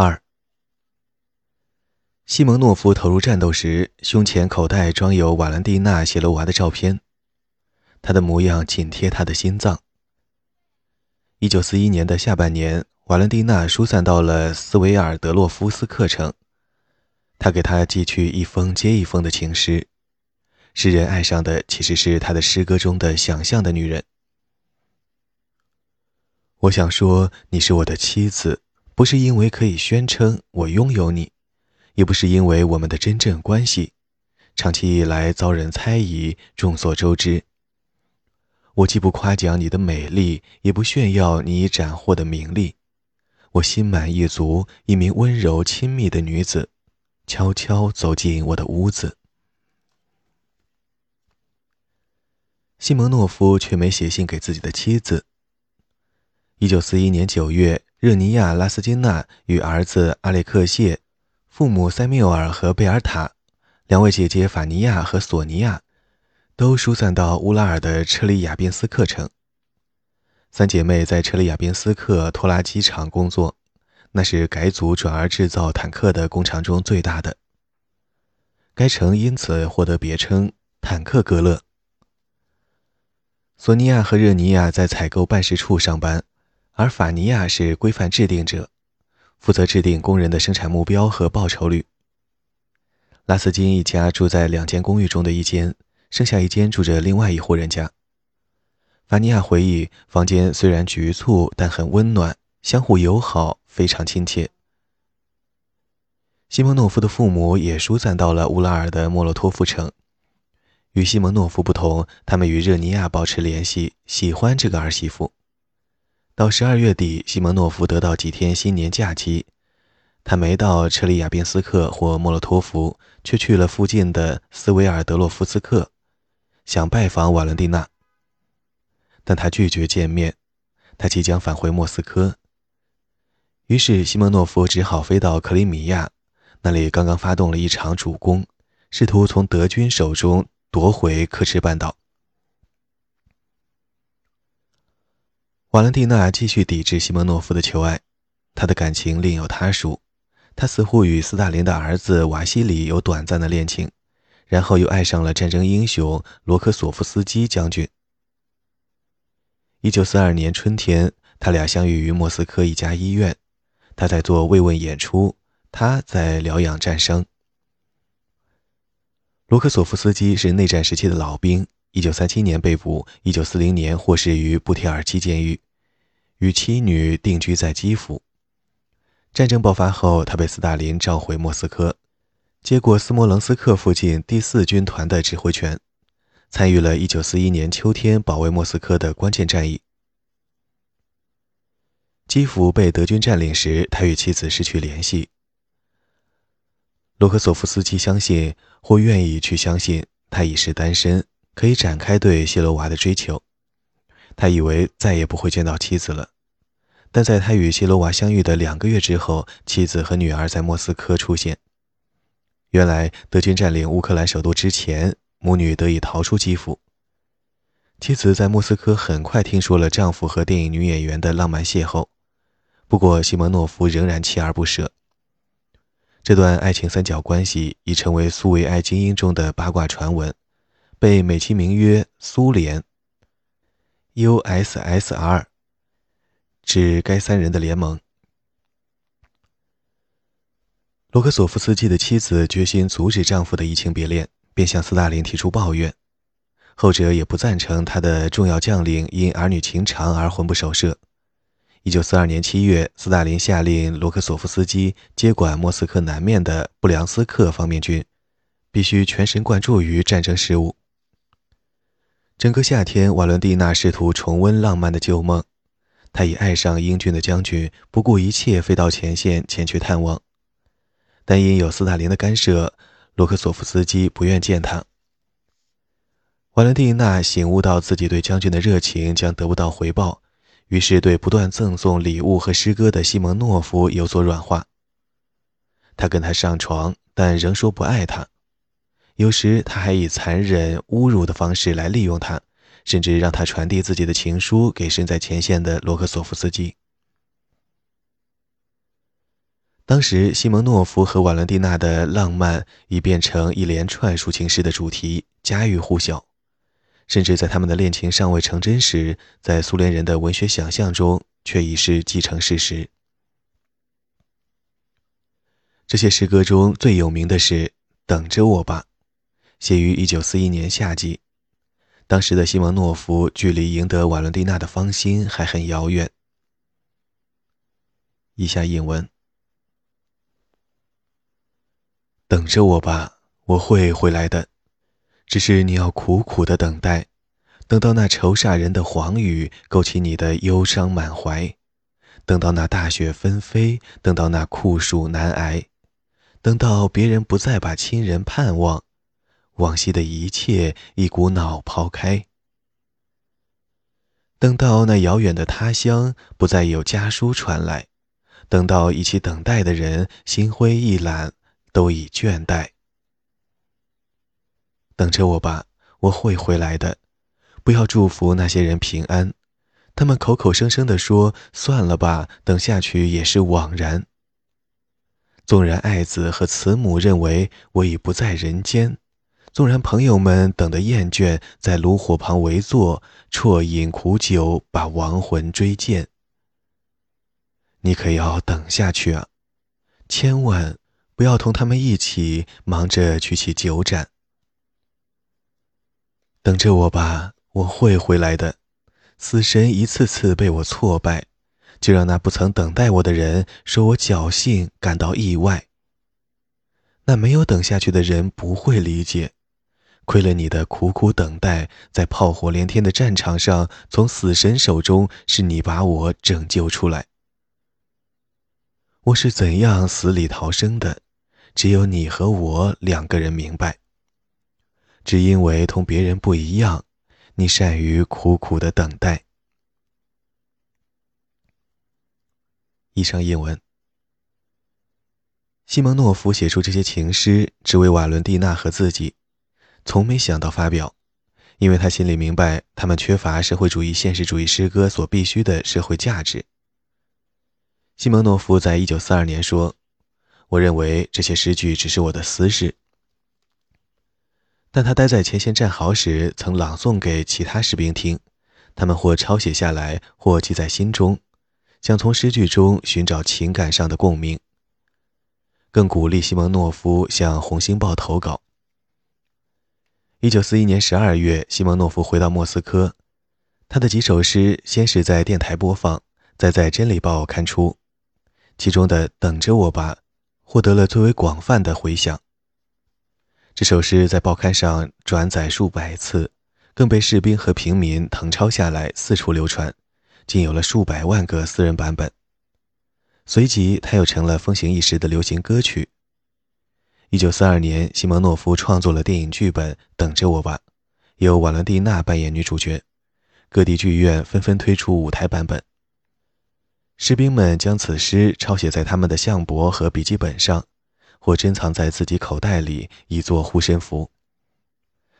二，西蒙诺夫投入战斗时，胸前口袋装有瓦兰蒂娜·谢罗娃的照片，她的模样紧贴他的心脏。一九四一年的下半年，瓦兰蒂娜疏散到了斯维尔德洛夫斯克城，他给他寄去一封接一封的情诗，诗人爱上的其实是他的诗歌中的想象的女人。我想说，你是我的妻子。不是因为可以宣称我拥有你，也不是因为我们的真正关系，长期以来遭人猜疑。众所周知，我既不夸奖你的美丽，也不炫耀你已斩获的名利。我心满意足，一名温柔亲密的女子，悄悄走进我的屋子。西蒙诺夫却没写信给自己的妻子。一九四一年九月。热尼亚·拉斯金娜与儿子阿列克谢、父母塞缪尔和贝尔塔、两位姐姐法尼亚和索尼娅，都疏散到乌拉尔的车里亚宾斯克城。三姐妹在车里亚宾斯克拖拉机厂工作，那是改组转而制造坦克的工厂中最大的。该城因此获得别称“坦克格勒”。索尼娅和热尼亚在采购办事处上班。而法尼亚是规范制定者，负责制定工人的生产目标和报酬率。拉斯金一家住在两间公寓中的一间，剩下一间住着另外一户人家。法尼亚回忆，房间虽然局促，但很温暖，相互友好，非常亲切。西蒙诺夫的父母也疏散到了乌拉尔的莫洛托夫城。与西蒙诺夫不同，他们与热尼亚保持联系，喜欢这个儿媳妇。到十二月底，西蒙诺夫得到几天新年假期，他没到车里亚宾斯克或莫洛托夫，却去了附近的斯维尔德洛夫斯克，想拜访瓦伦蒂娜。但他拒绝见面，他即将返回莫斯科。于是西蒙诺夫只好飞到克里米亚，那里刚刚发动了一场主攻，试图从德军手中夺回克什半岛。瓦伦蒂娜继续抵制西蒙诺夫的求爱，她的感情另有他属。她似乎与斯大林的儿子瓦西里有短暂的恋情，然后又爱上了战争英雄罗科索夫斯基将军。一九四二年春天，他俩相遇于莫斯科一家医院，他在做慰问演出，他在疗养战伤。罗科索夫斯基是内战时期的老兵。一九三七年被捕，一九四零年获释于布铁尔基监狱，与妻女定居在基辅。战争爆发后，他被斯大林召回莫斯科，接过斯摩棱斯克附近第四军团的指挥权，参与了一九四一年秋天保卫莫斯科的关键战役。基辅被德军占领时，他与妻子失去联系。罗克索夫斯基相信，或愿意去相信，他已是单身。可以展开对谢罗娃的追求。他以为再也不会见到妻子了，但在他与谢罗娃相遇的两个月之后，妻子和女儿在莫斯科出现。原来，德军占领乌克兰首都之前，母女得以逃出基辅。妻子在莫斯科很快听说了丈夫和电影女演员的浪漫邂逅，不过西蒙诺夫仍然锲而不舍。这段爱情三角关系已成为苏维埃精英中的八卦传闻。被美其名曰“苏联 ”（USSR），指该三人的联盟。罗科索夫斯基的妻子决心阻止丈夫的移情别恋，便向斯大林提出抱怨。后者也不赞成他的重要将领因儿女情长而魂不守舍。一九四二年七月，斯大林下令罗科索夫斯基接管莫斯科南面的布良斯克方面军，必须全神贯注于战争事务。整个夏天，瓦伦蒂娜试图重温浪漫的旧梦。她已爱上英俊的将军，不顾一切飞到前线前去探望。但因有斯大林的干涉，罗克索夫斯基不愿见他。瓦伦蒂娜醒悟到自己对将军的热情将得不到回报，于是对不断赠送礼物和诗歌的西蒙诺夫有所软化。他跟他上床，但仍说不爱他。有时他还以残忍、侮辱的方式来利用他，甚至让他传递自己的情书给身在前线的罗克索夫斯基。当时，西蒙诺夫和瓦伦蒂娜的浪漫已变成一连串抒情诗的主题，家喻户晓。甚至在他们的恋情尚未成真时，在苏联人的文学想象中，却已是既成事实。这些诗歌中最有名的是《等着我吧》，写于1941年夏季。当时的西蒙诺夫距离赢得瓦伦蒂娜的芳心还很遥远。以下引文。等着我吧，我会回来的。只是你要苦苦的等待，等到那愁煞人的黄雨勾起你的忧伤满怀，等到那大雪纷飞，等到那酷暑难挨，等到别人不再把亲人盼望，往昔的一切一股脑抛开，等到那遥远的他乡不再有家书传来，等到一起等待的人心灰意懒。都已倦怠，等着我吧，我会回来的。不要祝福那些人平安，他们口口声声地说：“算了吧，等下去也是枉然。”纵然爱子和慈母认为我已不在人间，纵然朋友们等得厌倦，在炉火旁围坐，啜饮苦酒，把亡魂追荐，你可要等下去啊！千万。不要同他们一起忙着举起酒盏，等着我吧，我会回来的。死神一次次被我挫败，就让那不曾等待我的人说我侥幸，感到意外。那没有等下去的人不会理解，亏了你的苦苦等待，在炮火连天的战场上，从死神手中是你把我拯救出来。我是怎样死里逃生的？只有你和我两个人明白。只因为同别人不一样，你善于苦苦的等待。以上英文。西蒙诺夫写出这些情诗，只为瓦伦蒂娜和自己，从没想到发表，因为他心里明白，他们缺乏社会主义现实主义诗歌所必须的社会价值。西蒙诺夫在一九四二年说。我认为这些诗句只是我的私事，但他待在前线战壕时，曾朗诵给其他士兵听，他们或抄写下来，或记在心中，想从诗句中寻找情感上的共鸣。更鼓励西蒙诺夫向《红星报》投稿。一九四一年十二月，西蒙诺夫回到莫斯科，他的几首诗先是在电台播放，再在《真理报》刊出，其中的《等着我吧》。获得了最为广泛的回响。这首诗在报刊上转载数百次，更被士兵和平民誊抄下来，四处流传，竟有了数百万个私人版本。随即，它又成了风行一时的流行歌曲。一九四二年，西蒙诺夫创作了电影剧本《等着我吧》，由瓦伦蒂娜扮演女主角，各地剧院纷纷推出舞台版本。士兵们将此诗抄写在他们的相簿和笔记本上，或珍藏在自己口袋里，以作护身符。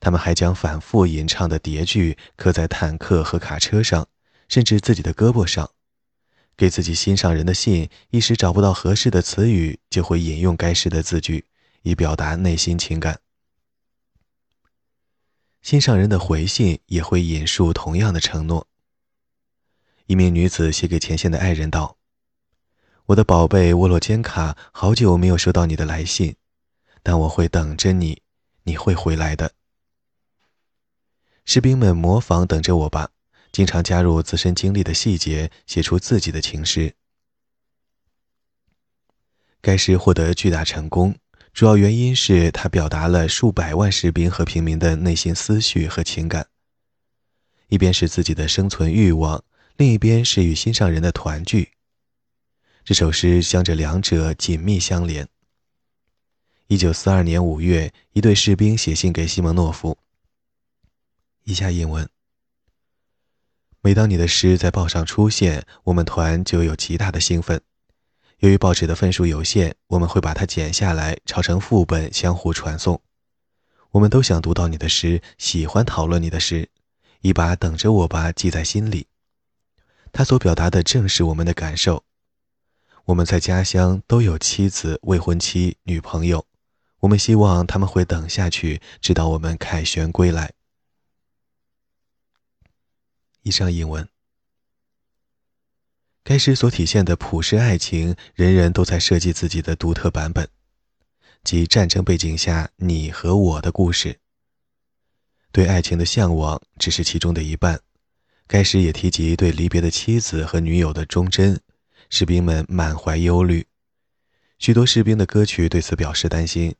他们还将反复吟唱的叠句刻在坦克和卡车上，甚至自己的胳膊上。给自己心上人的信，一时找不到合适的词语，就会引用该诗的字句，以表达内心情感。心上人的回信也会引述同样的承诺。一名女子写给前线的爱人道：“我的宝贝沃洛坚卡，好久没有收到你的来信，但我会等着你，你会回来的。”士兵们模仿等着我吧，经常加入自身经历的细节，写出自己的情诗。该诗获得巨大成功，主要原因是他表达了数百万士兵和平民的内心思绪和情感，一边是自己的生存欲望。另一边是与心上人的团聚，这首诗将这两者紧密相连。一九四二年五月，一队士兵写信给西蒙诺夫。以下引文：每当你的诗在报上出现，我们团就有极大的兴奋。由于报纸的份数有限，我们会把它剪下来，抄成副本，相互传送。我们都想读到你的诗，喜欢讨论你的诗，一把等着我吧记在心里。他所表达的正是我们的感受。我们在家乡都有妻子、未婚妻、女朋友，我们希望他们会等下去，直到我们凯旋归来。以上引文。该诗所体现的普世爱情，人人都在设计自己的独特版本，即战争背景下你和我的故事。对爱情的向往只是其中的一半。该诗也提及对离别的妻子和女友的忠贞，士兵们满怀忧虑。许多士兵的歌曲对此表示担心。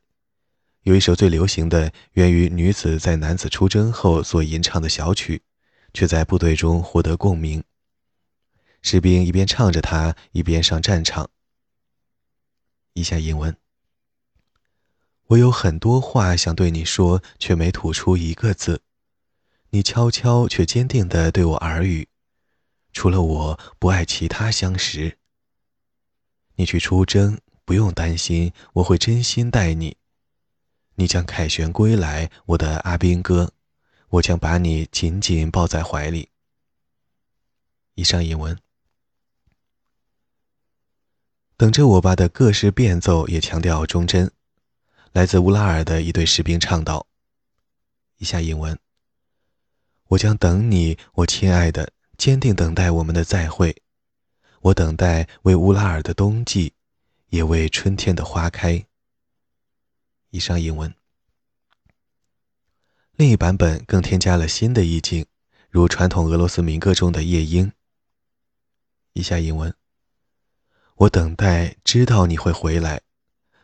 有一首最流行的，源于女子在男子出征后所吟唱的小曲，却在部队中获得共鸣。士兵一边唱着它，一边上战场。以下引文：我有很多话想对你说，却没吐出一个字。你悄悄却坚定地对我耳语：除了我不爱其他相识。你去出征，不用担心，我会真心待你。你将凯旋归来，我的阿兵哥，我将把你紧紧抱在怀里。以上引文。等着我吧的各式变奏也强调忠贞。来自乌拉尔的一对士兵唱道：“以下引文。我将等你，我亲爱的，坚定等待我们的再会。我等待为乌拉尔的冬季，也为春天的花开。”以上引文。另一版本更添加了新的意境，如传统俄罗斯民歌中的夜莺。以下引文。我等待，知道你会回来。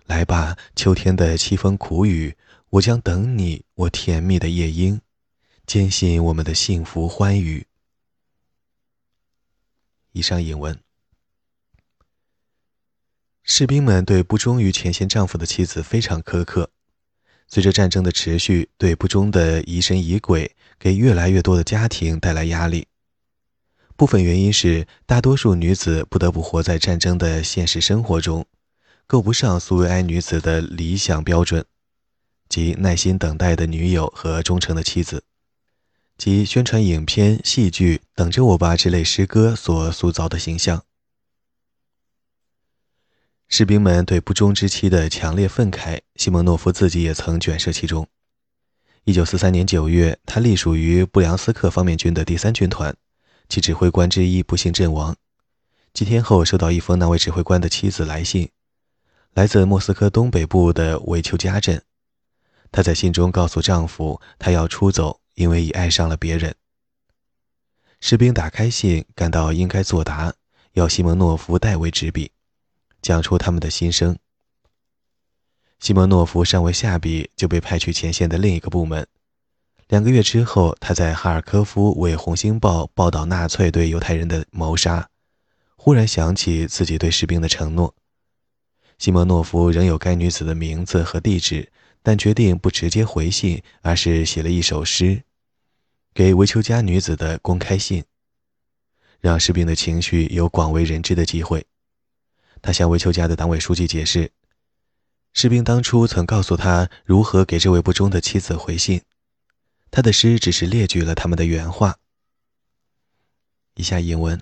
来吧，秋天的凄风苦雨，我将等你，我甜蜜的夜莺，坚信我们的幸福欢愉。以上引文。士兵们对不忠于前线丈夫的妻子非常苛刻。随着战争的持续，对不忠的疑神疑鬼给越来越多的家庭带来压力。部分原因是，大多数女子不得不活在战争的现实生活中，够不上苏维埃女子的理想标准，即耐心等待的女友和忠诚的妻子，及宣传影片、戏剧《等着我吧》之类诗歌所塑造的形象。士兵们对不忠之妻的强烈愤慨，西蒙诺夫自己也曾卷涉其中。一九四三年九月，他隶属于布良斯克方面军的第三军团。其指挥官之一不幸阵亡。几天后，收到一封那位指挥官的妻子来信，来自莫斯科东北部的维丘加镇。她在信中告诉丈夫，她要出走，因为已爱上了别人。士兵打开信，感到应该作答，要西蒙诺夫代为执笔，讲出他们的心声。西蒙诺夫尚未下笔，就被派去前线的另一个部门。两个月之后，他在哈尔科夫为《红星报》报道纳粹对犹太人的谋杀，忽然想起自己对士兵的承诺。西莫诺夫仍有该女子的名字和地址，但决定不直接回信，而是写了一首诗，给维丘加女子的公开信，让士兵的情绪有广为人知的机会。他向维丘加的党委书记解释，士兵当初曾告诉他如何给这位不忠的妻子回信。他的诗只是列举了他们的原话。以下引文：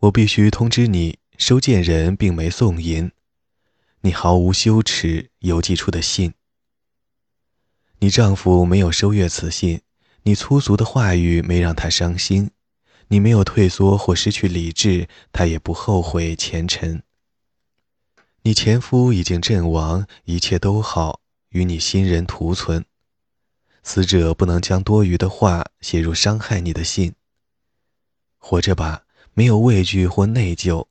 我必须通知你，收件人并没送银，你毫无羞耻邮寄出的信。你丈夫没有收阅此信，你粗俗的话语没让他伤心，你没有退缩或失去理智，他也不后悔前尘。你前夫已经阵亡，一切都好，与你新人图存。死者不能将多余的话写入伤害你的信。活着吧，没有畏惧或内疚，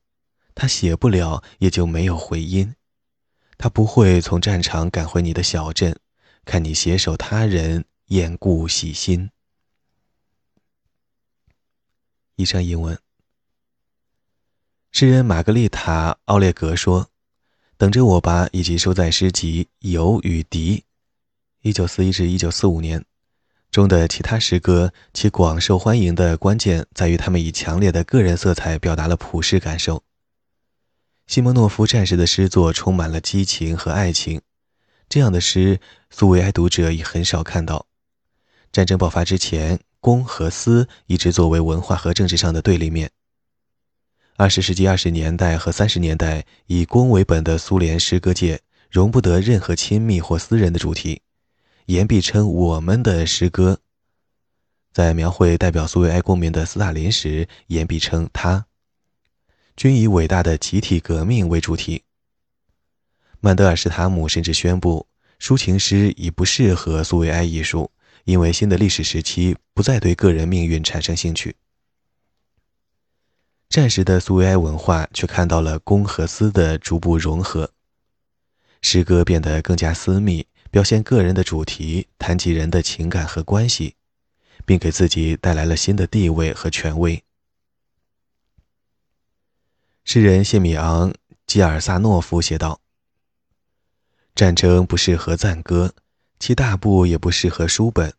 他写不了，也就没有回音。他不会从战场赶回你的小镇，看你携手他人，厌故喜新。以上英文。诗人玛格丽塔·奥列格说：“等着我吧，以及收在诗集《友与敌》。”一九四一至一九四五年中的其他诗歌，其广受欢迎的关键在于他们以强烈的个人色彩表达了普世感受。西蒙诺夫战士的诗作充满了激情和爱情，这样的诗苏维埃读者已很少看到。战争爆发之前，公和私一直作为文化和政治上的对立面，二十世纪二十年代和三十年代，以公为本的苏联诗歌界容不得任何亲密或私人的主题。言必称我们的诗歌，在描绘代表苏维埃公民的斯大林时，言必称他，均以伟大的集体革命为主题。曼德尔施塔姆甚至宣布，抒情诗已不适合苏维埃艺术，因为新的历史时期不再对个人命运产生兴趣。战时的苏维埃文化却看到了公和私的逐步融合，诗歌变得更加私密，表现个人的主题，谈及人的情感和关系，并给自己带来了新的地位和权威。诗人谢米昂·基尔萨诺夫写道：“战争不适合赞歌，其大部也不适合书本，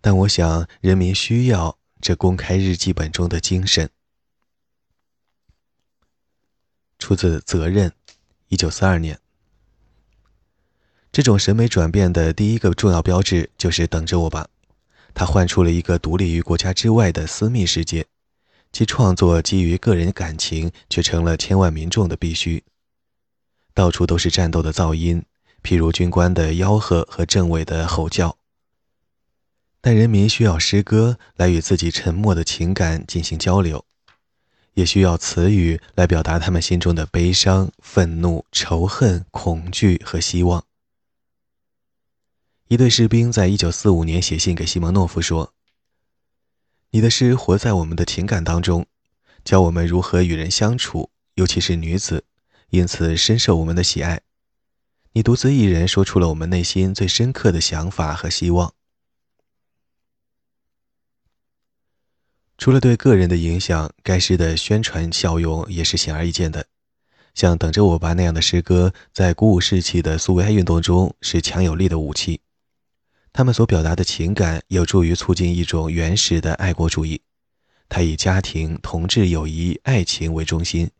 但我想人民需要这公开日记本中的精神。”出自《责任》，一九四二年。这种审美转变的第一个重要标志就是“等着我吧”，他唤出了一个独立于国家之外的私密世界，其创作基于个人感情，却成了千万民众的必须。到处都是战斗的噪音，譬如军官的吆喝和政委的吼叫。但人民需要诗歌来与自己沉默的情感进行交流。也需要词语来表达他们心中的悲伤、愤怒、仇恨、恐惧和希望。一对士兵在一九四五年写信给西蒙诺夫说：“你的诗活在我们的情感当中，教我们如何与人相处，尤其是女子，因此深受我们的喜爱。你独自一人说出了我们内心最深刻的想法和希望。”除了对个人的影响，该诗的宣传效用也是显而易见的。像“等着我吧”那样的诗歌，在鼓舞士气的苏维埃运动中是强有力的武器。他们所表达的情感有助于促进一种原始的爱国主义，它以家庭、同志、友谊、爱情为中心，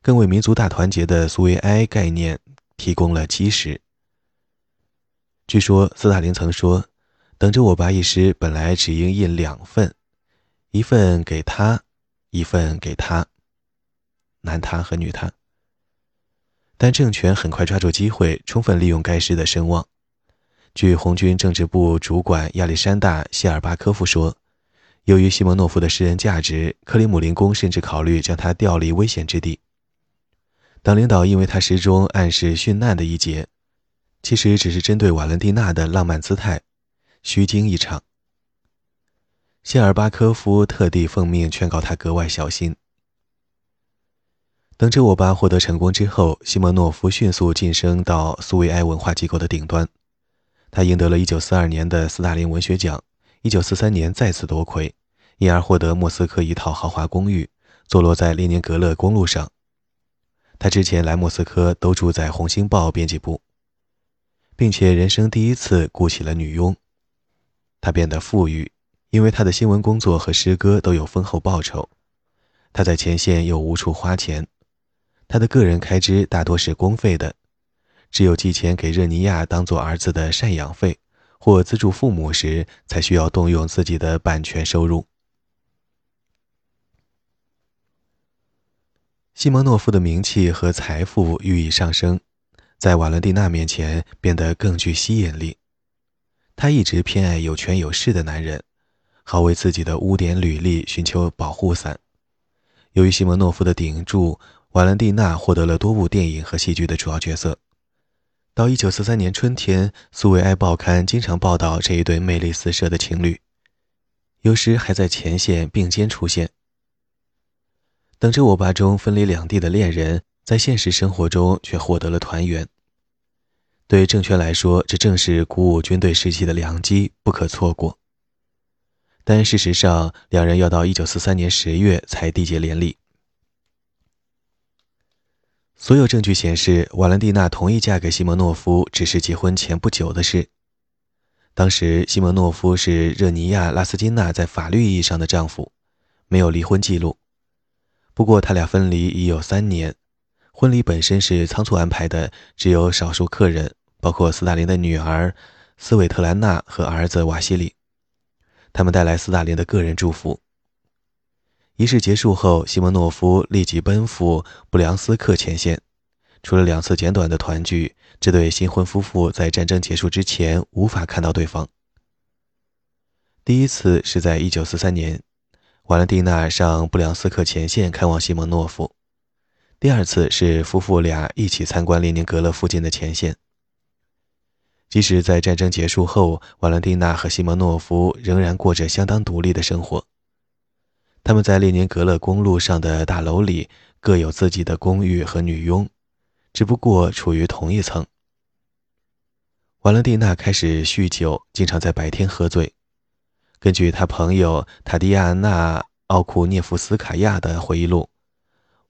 更为民族大团结的苏维埃概念提供了基石。据说斯大林曾说：“等着我吧”一诗本来只应印两份。一份给他，一份给他，男他和女他。但政权很快抓住机会，充分利用该诗的声望。据红军政治部主管亚历山大·谢尔巴科夫说，由于西蒙诺夫的诗人价值，克里姆林宫甚至考虑将他调离危险之地。党领导因为他诗中暗示殉难的一节，其实只是针对瓦伦蒂娜的浪漫姿态，虚惊一场。谢尔巴科夫特地奉命劝告他格外小心。等着我吧！获得成功之后，西蒙诺夫迅速晋升到苏维埃文化机构的顶端。他赢得了一九四二年的斯大林文学奖，一九四三年再次夺魁，因而获得莫斯科一套豪华公寓，坐落在列宁格勒公路上。他之前来莫斯科都住在《红星报》编辑部，并且人生第一次雇起了女佣。他变得富裕。因为他的新闻工作和诗歌都有丰厚报酬，他在前线又无处花钱，他的个人开支大多是公费的，只有寄钱给热尼亚当做儿子的赡养费或资助父母时，才需要动用自己的版权收入。西蒙诺夫的名气和财富愈以上升，在瓦伦蒂娜面前变得更具吸引力。他一直偏爱有权有势的男人。好为自己的污点履历寻求保护伞。由于西蒙诺夫的顶住，瓦伦蒂娜获得了多部电影和戏剧的主要角色。到1943年春天，苏维埃报刊经常报道这一对魅力四射的情侣，有时还在前线并肩出现。等着我吧中分离两地的恋人，在现实生活中却获得了团圆。对政权来说，这正是鼓舞军队士气的良机，不可错过。但事实上，两人要到一九四三年十月才缔结连理。所有证据显示，瓦伦蒂娜同意嫁给西蒙诺夫只是结婚前不久的事。当时，西蒙诺夫是热尼亚·拉斯金娜在法律意义上的丈夫，没有离婚记录。不过，他俩分离已有三年，婚礼本身是仓促安排的，只有少数客人，包括斯大林的女儿斯韦特兰娜和儿子瓦西里。他们带来斯大林的个人祝福。仪式结束后，西蒙诺夫立即奔赴布良斯克前线。除了两次简短的团聚，这对新婚夫妇在战争结束之前无法看到对方。第一次是在1943年，瓦伦蒂娜上布良斯克前线看望西蒙诺夫；第二次是夫妇俩一起参观列宁格勒附近的前线。即使在战争结束后，瓦伦蒂娜和西蒙诺夫仍然过着相当独立的生活。他们在列宁格勒公路上的大楼里各有自己的公寓和女佣，只不过处于同一层。瓦伦蒂娜开始酗酒，经常在白天喝醉。根据他朋友塔迪亚娜·奥库涅夫斯卡娅的回忆录，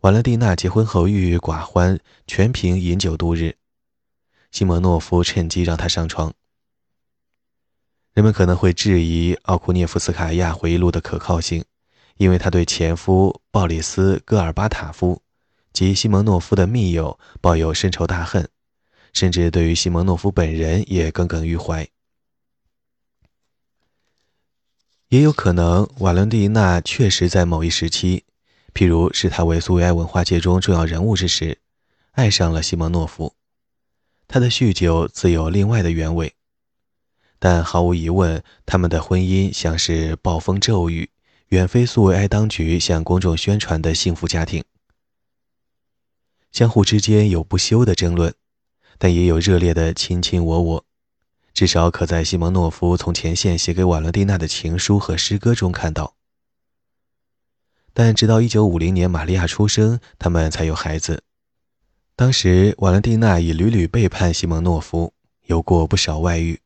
瓦伦蒂娜结婚后郁郁寡欢，全凭饮酒度日。西蒙诺夫趁机让她上床。人们可能会质疑奥库涅夫斯卡娅回忆录的可靠性。因为他对前夫鲍里斯·戈尔巴塔夫及西蒙诺夫的密友抱有深仇大恨，甚至对于西蒙诺夫本人也耿耿于怀。也有可能，瓦伦蒂娜确实在某一时期，譬如视他为苏维埃文化界中重要人物之时，爱上了西蒙诺夫。他的酗酒自有另外的原委，但毫无疑问，他们的婚姻像是暴风骤雨。远非苏维埃当局向公众宣传的幸福家庭，相互之间有不休的争论，但也有热烈的卿卿我我，至少可在西蒙诺夫从前线写给瓦伦蒂娜的情书和诗歌中看到。但直到1950年玛利亚出生，他们才有孩子。当时瓦伦蒂娜已屡屡背叛西蒙诺夫，有过不少外遇。